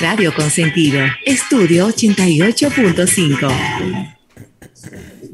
Radio Consentido, Estudio 88.5.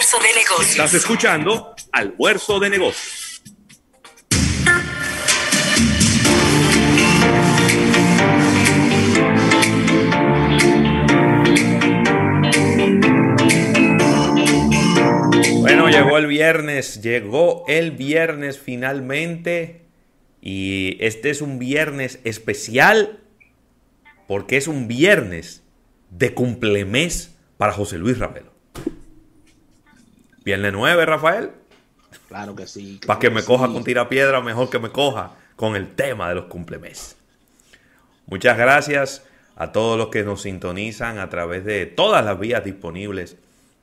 Almuerzo de negocios. Estás escuchando Almuerzo de negocios. Bueno, llegó el viernes, llegó el viernes finalmente y este es un viernes especial porque es un viernes de cumplemés para José Luis Ravelo. Viernes 9, Rafael. Claro que sí. Para que me coja con tira piedra, mejor que me coja con el tema de los cumplemes. Muchas gracias a todos los que nos sintonizan a través de todas las vías disponibles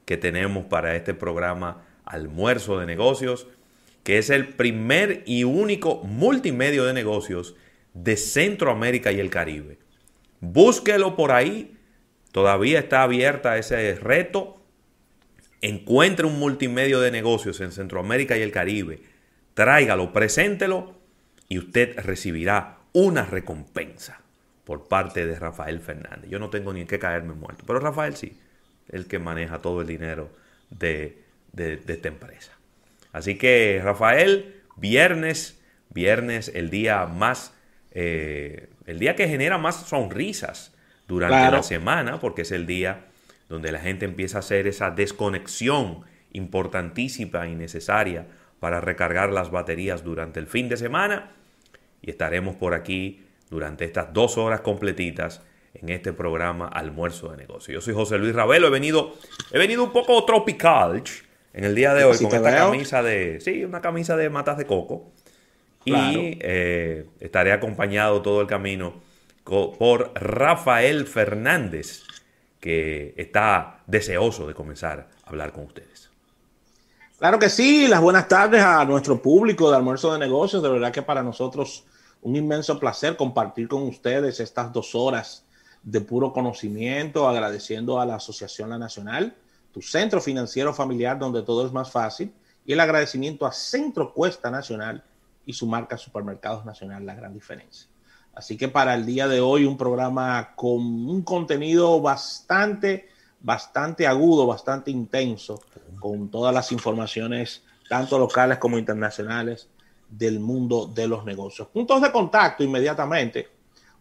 que tenemos para este programa Almuerzo de Negocios, que es el primer y único multimedio de negocios de Centroamérica y el Caribe. Búsquelo por ahí. Todavía está abierta ese reto encuentre un multimedio de negocios en Centroamérica y el Caribe, tráigalo, preséntelo y usted recibirá una recompensa por parte de Rafael Fernández. Yo no tengo ni en qué caerme muerto, pero Rafael sí, el que maneja todo el dinero de, esta empresa. Así que Rafael, viernes, viernes, el día más, eh, el día que genera más sonrisas durante la semana, porque es el día donde la gente empieza a hacer esa desconexión importantísima y necesaria para recargar las baterías durante el fin de semana. Y estaremos por aquí durante estas dos horas completitas en este programa Almuerzo de Negocios. Yo soy José Luis Ravelo, he venido, he venido un poco tropical en el día de hoy con esta camisa de, sí, una camisa de matas de coco. Y eh, estaré acompañado todo el camino por Rafael Fernández, está deseoso de comenzar a hablar con ustedes. Claro que sí, las buenas tardes a nuestro público de almuerzo de negocios. De verdad que para nosotros un inmenso placer compartir con ustedes estas dos horas de puro conocimiento, agradeciendo a la Asociación La Nacional, tu centro financiero familiar donde todo es más fácil, y el agradecimiento a Centro Cuesta Nacional y su marca Supermercados Nacional, la gran diferencia. Así que para el día de hoy un programa con un contenido bastante, bastante agudo, bastante intenso, con todas las informaciones, tanto locales como internacionales, del mundo de los negocios. Puntos de contacto inmediatamente,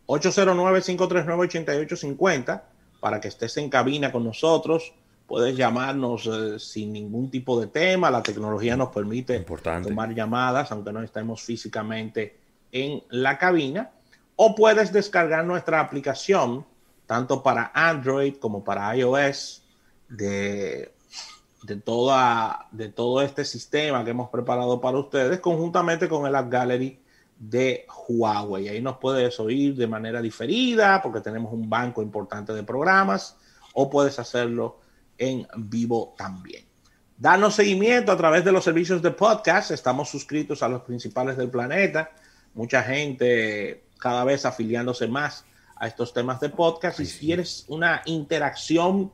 809-539-8850, para que estés en cabina con nosotros. Puedes llamarnos eh, sin ningún tipo de tema. La tecnología nos permite tomar llamadas, aunque no estemos físicamente en la cabina o puedes descargar nuestra aplicación tanto para Android como para iOS de, de, toda, de todo este sistema que hemos preparado para ustedes conjuntamente con el App Gallery de Huawei. Ahí nos puedes oír de manera diferida porque tenemos un banco importante de programas o puedes hacerlo en vivo también. Danos seguimiento a través de los servicios de podcast. Estamos suscritos a los principales del planeta. Mucha gente cada vez afiliándose más a estos temas de podcast. Y si quieres una interacción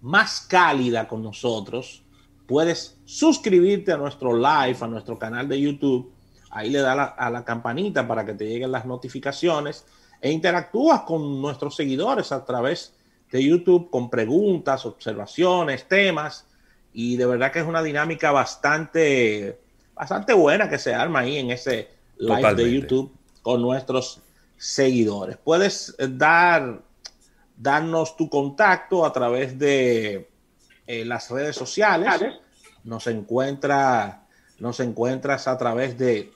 más cálida con nosotros, puedes suscribirte a nuestro live, a nuestro canal de YouTube. Ahí le da a la campanita para que te lleguen las notificaciones e interactúas con nuestros seguidores a través de YouTube con preguntas, observaciones, temas. Y de verdad que es una dinámica bastante, bastante buena que se arma ahí en ese live de YouTube con nuestros seguidores. Puedes eh, dar, darnos tu contacto a través de eh, las redes sociales. Nos, encuentra, nos encuentras a través de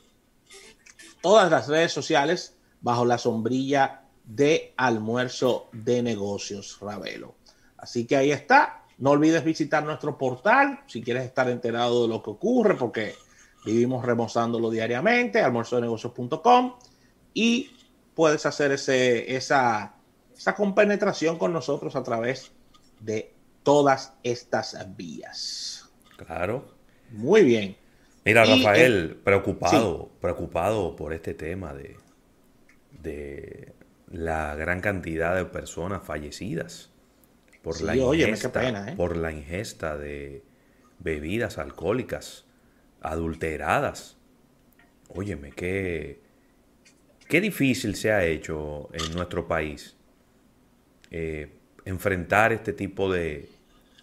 todas las redes sociales bajo la sombrilla de almuerzo de negocios Ravelo. Así que ahí está. No olvides visitar nuestro portal si quieres estar enterado de lo que ocurre, porque vivimos remozándolo diariamente, almuerzodenegocios.com y puedes hacer ese, esa, esa compenetración con nosotros a través de todas estas vías. Claro. Muy bien. Mira, Rafael, preocupado, preocupado por este tema de, de la gran cantidad de personas fallecidas por, la, ingesta, ¿eh? por la ingesta de bebidas alcohólicas adulteradas. Óyeme, qué, qué difícil se ha hecho en nuestro país eh, enfrentar este tipo de,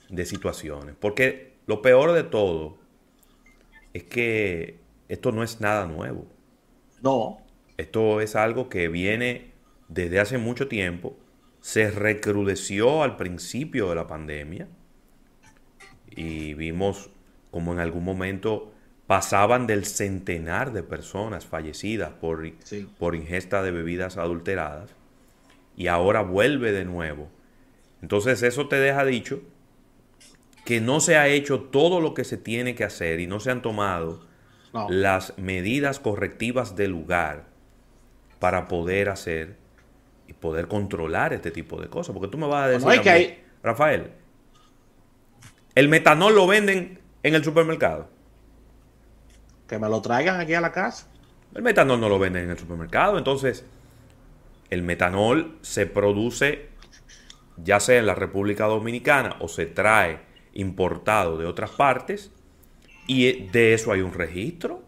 de situaciones. Porque lo peor de todo es que esto no es nada nuevo. No. Esto es algo que viene desde hace mucho tiempo, se recrudeció al principio de la pandemia y vimos como en algún momento pasaban del centenar de personas fallecidas por, por ingesta de bebidas adulteradas y ahora vuelve de nuevo. Entonces eso te deja dicho que no se ha hecho todo lo que se tiene que hacer y no se han tomado las medidas correctivas del lugar para poder hacer y poder controlar este tipo de cosas. Porque tú me vas a decir, que Rafael, el metanol lo venden en el supermercado. Que me lo traigan aquí a la casa. El metanol no lo venden en el supermercado. Entonces, el metanol se produce ya sea en la República Dominicana o se trae importado de otras partes y de eso hay un registro.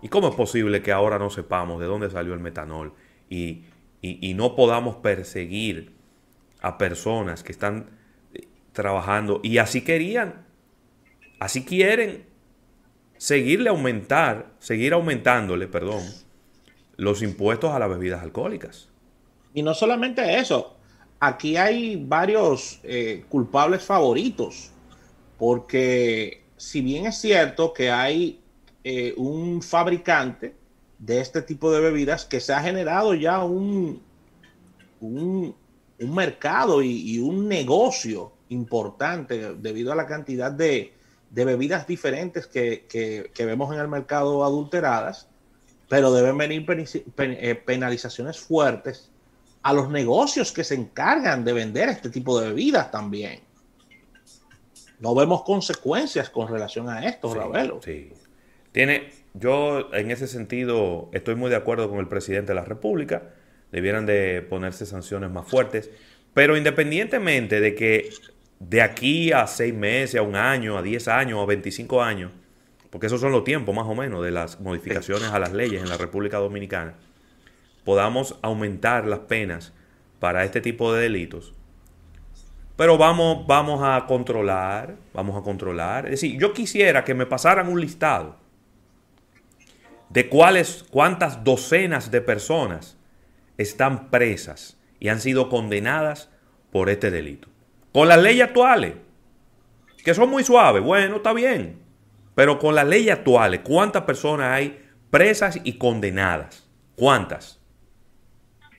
¿Y cómo es posible que ahora no sepamos de dónde salió el metanol y y, no podamos perseguir a personas que están eh, trabajando y así querían, así quieren seguirle aumentar, seguir aumentándole, perdón, los impuestos a las bebidas alcohólicas. Y no solamente eso, aquí hay varios eh, culpables favoritos, porque si bien es cierto que hay eh, un fabricante de este tipo de bebidas que se ha generado ya un, un, mercado y, un negocio importante debido a la cantidad de, bebidas diferentes que, vemos en el mercado adulteradas, pero deben venir eh, penalizaciones fuertes a los negocios que se encargan de vender este tipo de bebidas también. No vemos consecuencias con relación a esto, Ravelo. Sí. Tiene, yo en ese sentido estoy muy de acuerdo con el presidente de la República. Debieran de ponerse sanciones más fuertes. Pero independientemente de que de aquí a seis meses, a un año, a diez años, a 25 años, porque esos son los tiempos más o menos de las modificaciones a las leyes en la República Dominicana, podamos aumentar las penas para este tipo de delitos. Pero vamos, vamos a controlar, vamos a controlar. Es decir, yo quisiera que me pasaran un listado de cuáles, cuántas docenas de personas están presas y han sido condenadas por este delito. Con las leyes actuales, que son muy suaves, bueno, está bien. Pero con las leyes actuales, ¿cuántas personas hay presas y condenadas? ¿Cuántas?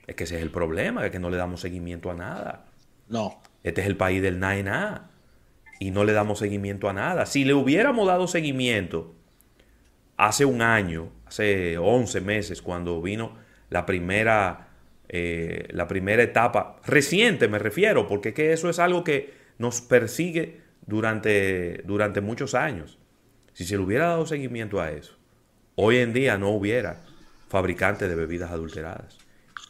Es que ese es el problema, es que no le damos seguimiento a nada. No. Este es el país del NAENA y no le damos seguimiento a nada. Si le hubiéramos dado seguimiento hace un año, hace 11 meses, cuando vino la primera, eh, la primera etapa, reciente me refiero, porque que eso es algo que nos persigue durante, durante muchos años. Si se le hubiera dado seguimiento a eso, hoy en día no hubiera fabricantes de bebidas adulteradas.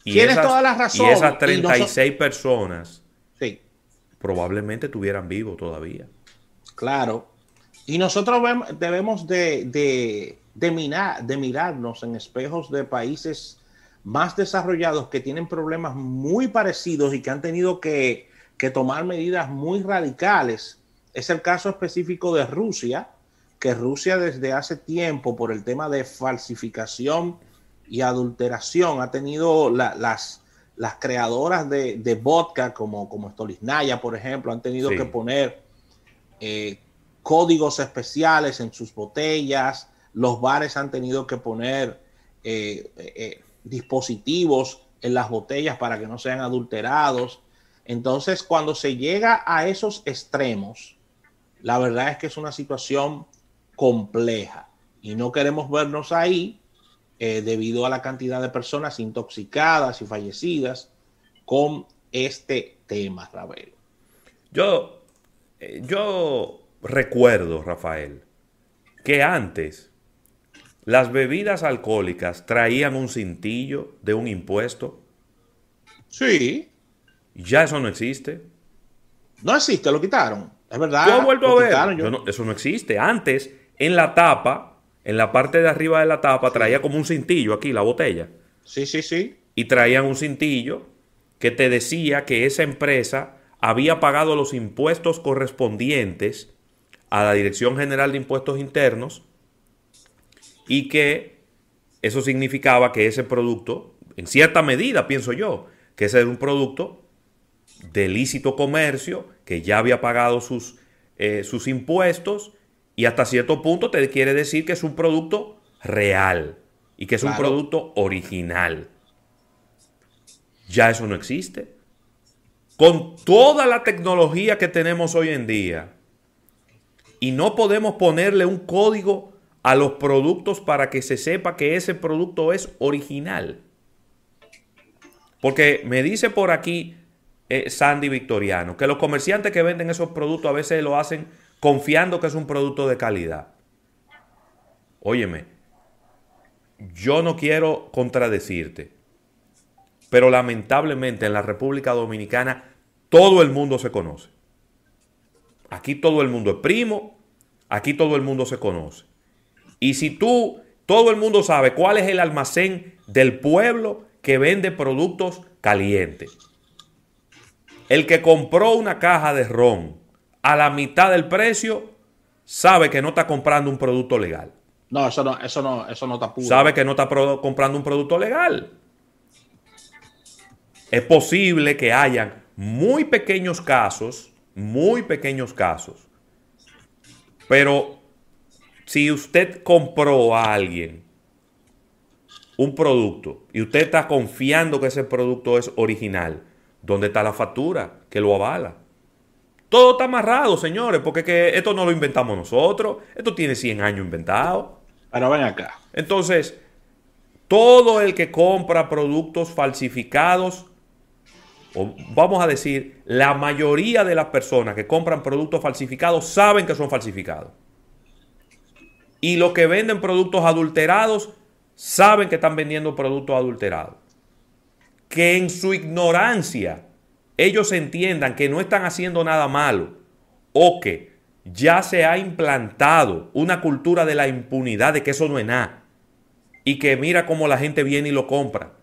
Y esas, toda la razón. Y esas 36 personas probablemente tuvieran vivo todavía. Claro. Y nosotros debemos de, de, mirar, de mirarnos en espejos de países más desarrollados que tienen problemas muy parecidos y que han tenido que, tomar medidas muy radicales. Es el caso específico de Rusia, que Rusia desde hace tiempo, por el tema de falsificación y adulteración, ha tenido las, las creadoras de, vodka, como, como Stolichnaya, por ejemplo, han tenido que poner eh, códigos especiales en sus botellas, los bares han tenido que poner eh, eh, dispositivos en las botellas para que no sean adulterados. Entonces, cuando se llega a esos extremos, la verdad es que es una situación compleja y no queremos vernos ahí eh, debido a la cantidad de personas intoxicadas y fallecidas con este tema, Rafael. Yo, eh, yo recuerdo, Rafael, que antes las bebidas alcohólicas traían un cintillo de un impuesto. Sí. Ya eso no existe. No existe, lo quitaron. Es verdad. Yo vuelvo a ver. eso no existe. Antes, en la tapa, en la parte de arriba de la tapa, traía como un cintillo aquí, la botella. Sí, sí, sí. Y traían un cintillo que te decía que esa empresa había pagado los impuestos correspondientes a la Dirección General de Impuestos Internos y que eso significaba que ese producto, en cierta medida, pienso yo, que ese era un producto de lícito comercio, que ya había pagado sus, eh, sus impuestos y hasta cierto punto te quiere decir que es un producto real y que es un producto original. Ya eso no existe. Con toda la tecnología que tenemos hoy en día, y no podemos ponerle un código a los productos para que se sepa que ese producto es original. Porque me dice por aquí eh, Sandy Victoriano que los comerciantes que venden esos productos a veces lo hacen confiando que es un producto de calidad. Óyeme, yo no quiero contradecirte, pero lamentablemente en la República Dominicana todo el mundo se conoce. Aquí todo el mundo es primo, aquí todo el mundo se conoce. Y si tú, todo el mundo sabe cuál es el almacén del pueblo que vende productos calientes. El que compró una caja de ron a la mitad del precio sabe que no está comprando un producto legal. No, eso no, eso no, eso no está puro. Sabe que no está comprando un producto legal. Es posible que hayan muy pequeños casos muy pequeños casos. Pero si usted compró a alguien un producto y usted está confiando que ese producto es original, ¿dónde está la factura que lo avala? Todo está amarrado, señores, porque que esto no lo inventamos nosotros. Esto tiene 100 años inventado. Pero ven acá. Entonces, todo el que compra productos falsificados o vamos a decir, la mayoría de las personas que compran productos falsificados saben que son falsificados. Y los que venden productos adulterados saben que están vendiendo productos adulterados. Que en su ignorancia ellos entiendan que no están haciendo nada malo o que ya se ha implantado una cultura de la impunidad de que eso no es nada y que mira cómo la gente viene y lo compra.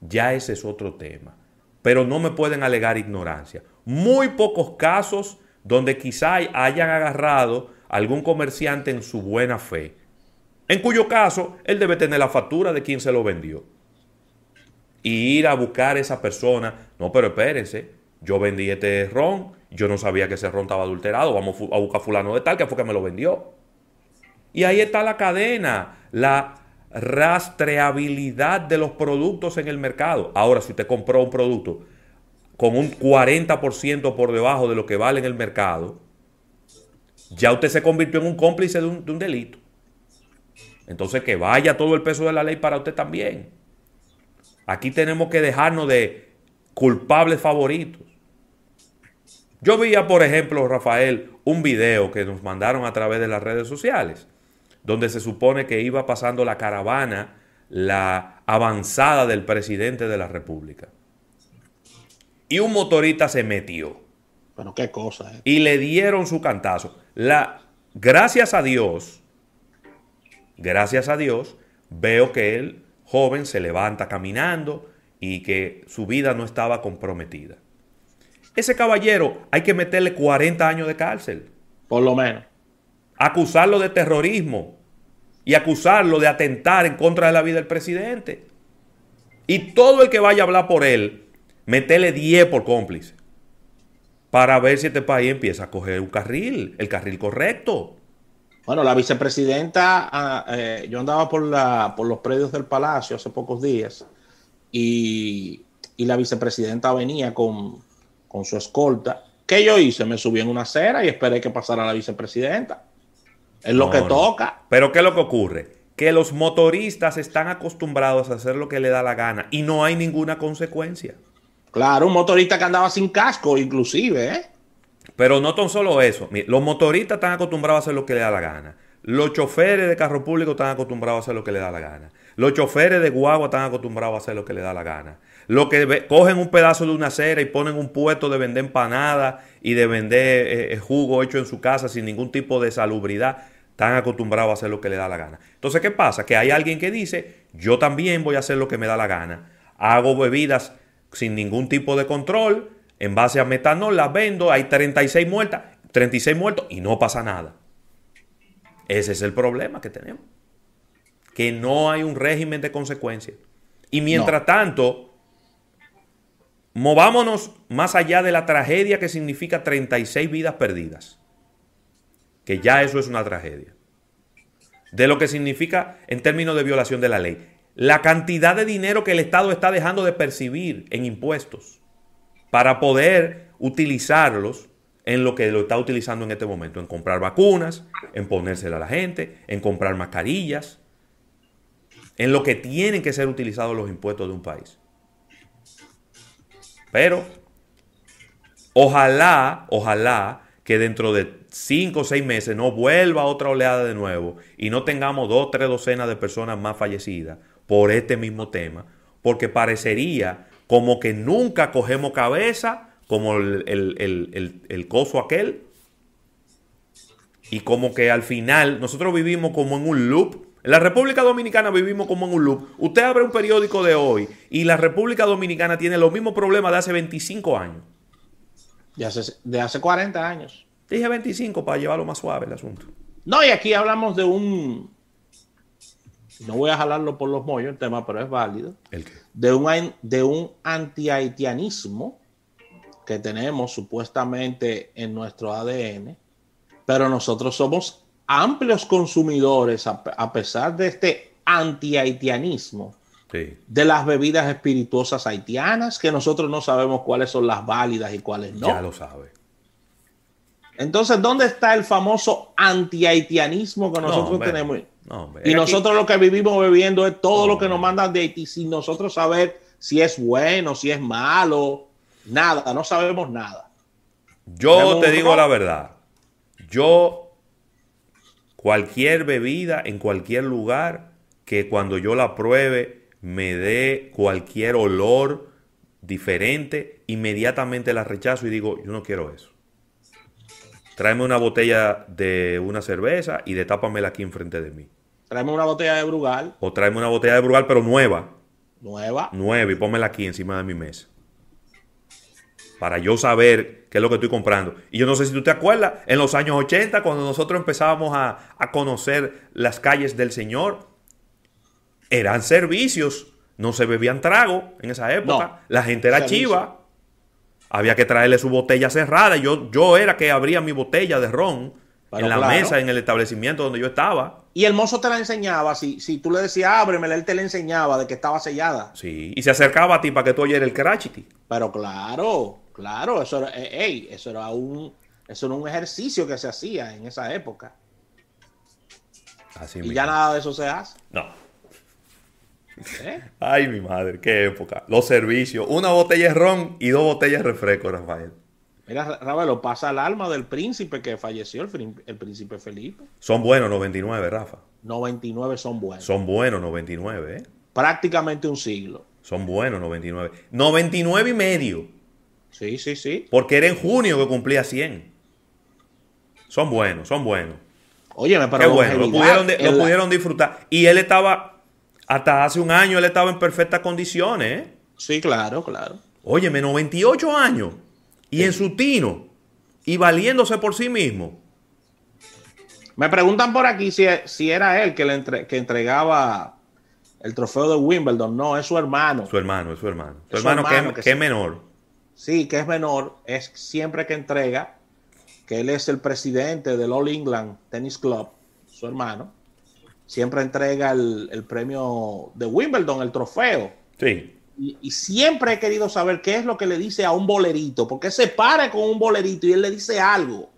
Ya ese es otro tema pero no me pueden alegar ignorancia. Muy pocos casos donde quizá hayan agarrado algún comerciante en su buena fe, en cuyo caso él debe tener la factura de quien se lo vendió. Y ir a buscar a esa persona, no, pero espérense, yo vendí este ron, yo no sabía que ese ron estaba adulterado, vamos a buscar fulano de tal que fue que me lo vendió. Y ahí está la cadena, la rastreabilidad de los productos en el mercado. Ahora, si usted compró un producto con un 40% por debajo de lo que vale en el mercado, ya usted se convirtió en un cómplice de un, delito. Entonces que vaya todo el peso de la ley para usted también. Aquí tenemos que dejarnos de culpables favoritos. Yo veía, por ejemplo, Rafael, un video que nos mandaron a través de las redes sociales donde se supone que iba pasando la caravana, la avanzada del presidente de la República. Y un motorista se metió. Bueno, qué cosa. Eh. Y le dieron su cantazo. La, gracias a Dios, gracias a Dios, veo que el joven se levanta caminando y que su vida no estaba comprometida. Ese caballero hay que meterle 40 años de cárcel. Por lo menos. Acusarlo de terrorismo, y acusarlo de atentar en contra de la vida del presidente. Y todo el que vaya a hablar por él, metele 10 por cómplice. Para ver si este país empieza a coger un carril, el carril correcto. Bueno, la vicepresidenta, ah, eh, yo andaba por, la, por los predios del palacio hace pocos días y, la vicepresidenta venía con, con su escolta. ¿Qué yo hice? Me subí en una acera y esperé que pasara la vicepresidenta. Es lo que toca. Pero ¿qué es lo que ocurre? que los motoristas están acostumbrados a hacer lo que le da la gana y no hay ninguna consecuencia. Claro, un motorista que andaba sin casco, inclusive, ¿eh? Pero no tan solo eso. Los motoristas están acostumbrados a hacer lo que le da la gana. Los choferes de carro público están acostumbrados a hacer lo que le da la gana. Los choferes de guagua están acostumbrados a hacer lo que le da la gana. Los que cogen un pedazo de una acera y ponen un puesto de vender empanadas y de vender eh, eh, jugo hecho en su casa sin ningún tipo de salubridad, están acostumbrados a hacer lo que le da la gana. Entonces, ¿qué pasa? Que hay alguien que dice, yo también voy a hacer lo que me da la gana. Hago bebidas sin ningún tipo de control, en base a metanol, las vendo, hay 36 muertas, 36 muertos y no pasa nada. Ese es el problema que tenemos. Que no hay un régimen de consecuencias. Y mientras tanto, movámonos más allá de la tragedia que significa 36 vidas perdidas. Que ya eso es una tragedia. De lo que significa en términos de violación de la ley. La cantidad de dinero que el Estado está dejando de percibir en impuestos para poder utilizarlos en lo que lo está utilizando en este momento, en comprar vacunas, en ponérsela a la gente, en comprar mascarillas, en lo que tienen que ser utilizados los impuestos de un país. Pero ojalá, ojalá que dentro de cinco o seis meses no vuelva otra oleada de nuevo y no tengamos dos o tres docenas de personas más fallecidas por este mismo tema, porque parecería como que nunca cogemos cabeza, como el, coso aquel, y como que al final nosotros vivimos como en un loop. En la República Dominicana vivimos como en un loop. Usted abre un periódico de hoy y la República Dominicana tiene los mismos problemas de hace 25 años. De hace, de hace 40 años. Dije 25 para llevarlo más suave el asunto. No, y aquí hablamos de un, no voy a jalarlo por los mollos el tema, pero es válido, de un, de un anti-haitianismo que tenemos supuestamente en nuestro ADN, pero nosotros somos amplios consumidores, a, pesar de este anti-haitianismo, de las bebidas espirituosas haitianas, que nosotros no sabemos cuáles son las válidas y cuáles no. Ya lo sabe. Entonces, ¿dónde está el famoso anti-haitianismo que nosotros tenemos? Y nosotros lo que vivimos bebiendo es todo lo que nos mandan de Haití sin nosotros saber si es bueno, si es malo, nada, no sabemos nada. Yo te digo la verdad, yo cualquier bebida en cualquier lugar que cuando yo la pruebe me dé cualquier olor diferente, inmediatamente la rechazo y digo, yo no quiero eso tráeme una botella de una cerveza y detápamela aquí enfrente de mí. Tráeme una botella de Brugal. O tráeme una botella de Brugal, pero nueva. Nueva. Nueva y pónmela aquí encima de mi mesa. Para yo saber qué es lo que estoy comprando. Y yo no sé si tú te acuerdas, en los años 80, cuando nosotros empezábamos a, conocer las calles del Señor, eran servicios. No se bebían trago en esa época. La gente era chiva. Había que traerle su botella cerrada. Yo, yo era que abría mi botella de ron en la mesa, en el establecimiento donde yo estaba. Y el mozo te la enseñaba. Si, si tú le decías ábremela, él te la enseñaba de que estaba sellada. Sí, y se acercaba a ti para que tú oyeras el crachiti. Pero claro, claro, eso era, eh, eso era un, eso era un ejercicio que se hacía en esa época. Así y ya nada de eso se hace. No. ¿Eh? Ay, mi madre, qué época. Los servicios. Una botella de ron y dos botellas de refresco, Rafael. Mira, Rafael, pasa el alma del príncipe que falleció, el, príncipe Felipe. Son buenos 99, Rafa. 99 son buenos. Son buenos 99, ¿eh? Prácticamente un siglo. Son buenos 99. 99 y medio. Sí, sí, sí. Porque era en junio que cumplía 100. Son buenos, son buenos. Oye, me Qué bueno, lo pudieron, lo pudieron disfrutar. Y él estaba hasta hace un año él estaba en perfectas condiciones. ¿eh? Sí, claro, claro. Óyeme, 98 años. Y en su tino. Y valiéndose por sí mismo. Me preguntan por aquí si, si era él que, le que entregaba el trofeo de Wimbledon. No, es su hermano. Su hermano, es su hermano. Su, hermano, que, es menor. Sí, que es menor. Es siempre que entrega, que él es el presidente del All England Tennis Club, su hermano siempre entrega el, premio de Wimbledon, el trofeo. Sí. Y, siempre he querido saber qué es lo que le dice a un bolerito, porque se para con un bolerito y él le dice algo.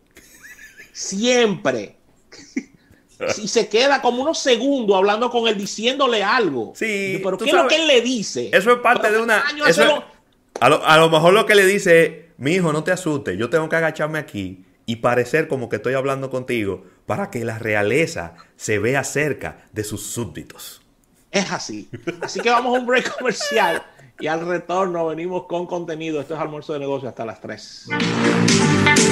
Siempre. y se queda como unos segundos hablando con él, diciéndole algo. Sí. Pero ¿qué es lo que él le dice? Eso es parte de una. a, lo, a lo mejor lo que le dice es: Mi hijo, no te asustes, yo tengo que agacharme aquí y parecer como que estoy hablando contigo para que la realeza se vea cerca de sus súbditos. Es así. Así que vamos a un break comercial y al retorno venimos con contenido. Esto es almuerzo de negocio hasta las 3.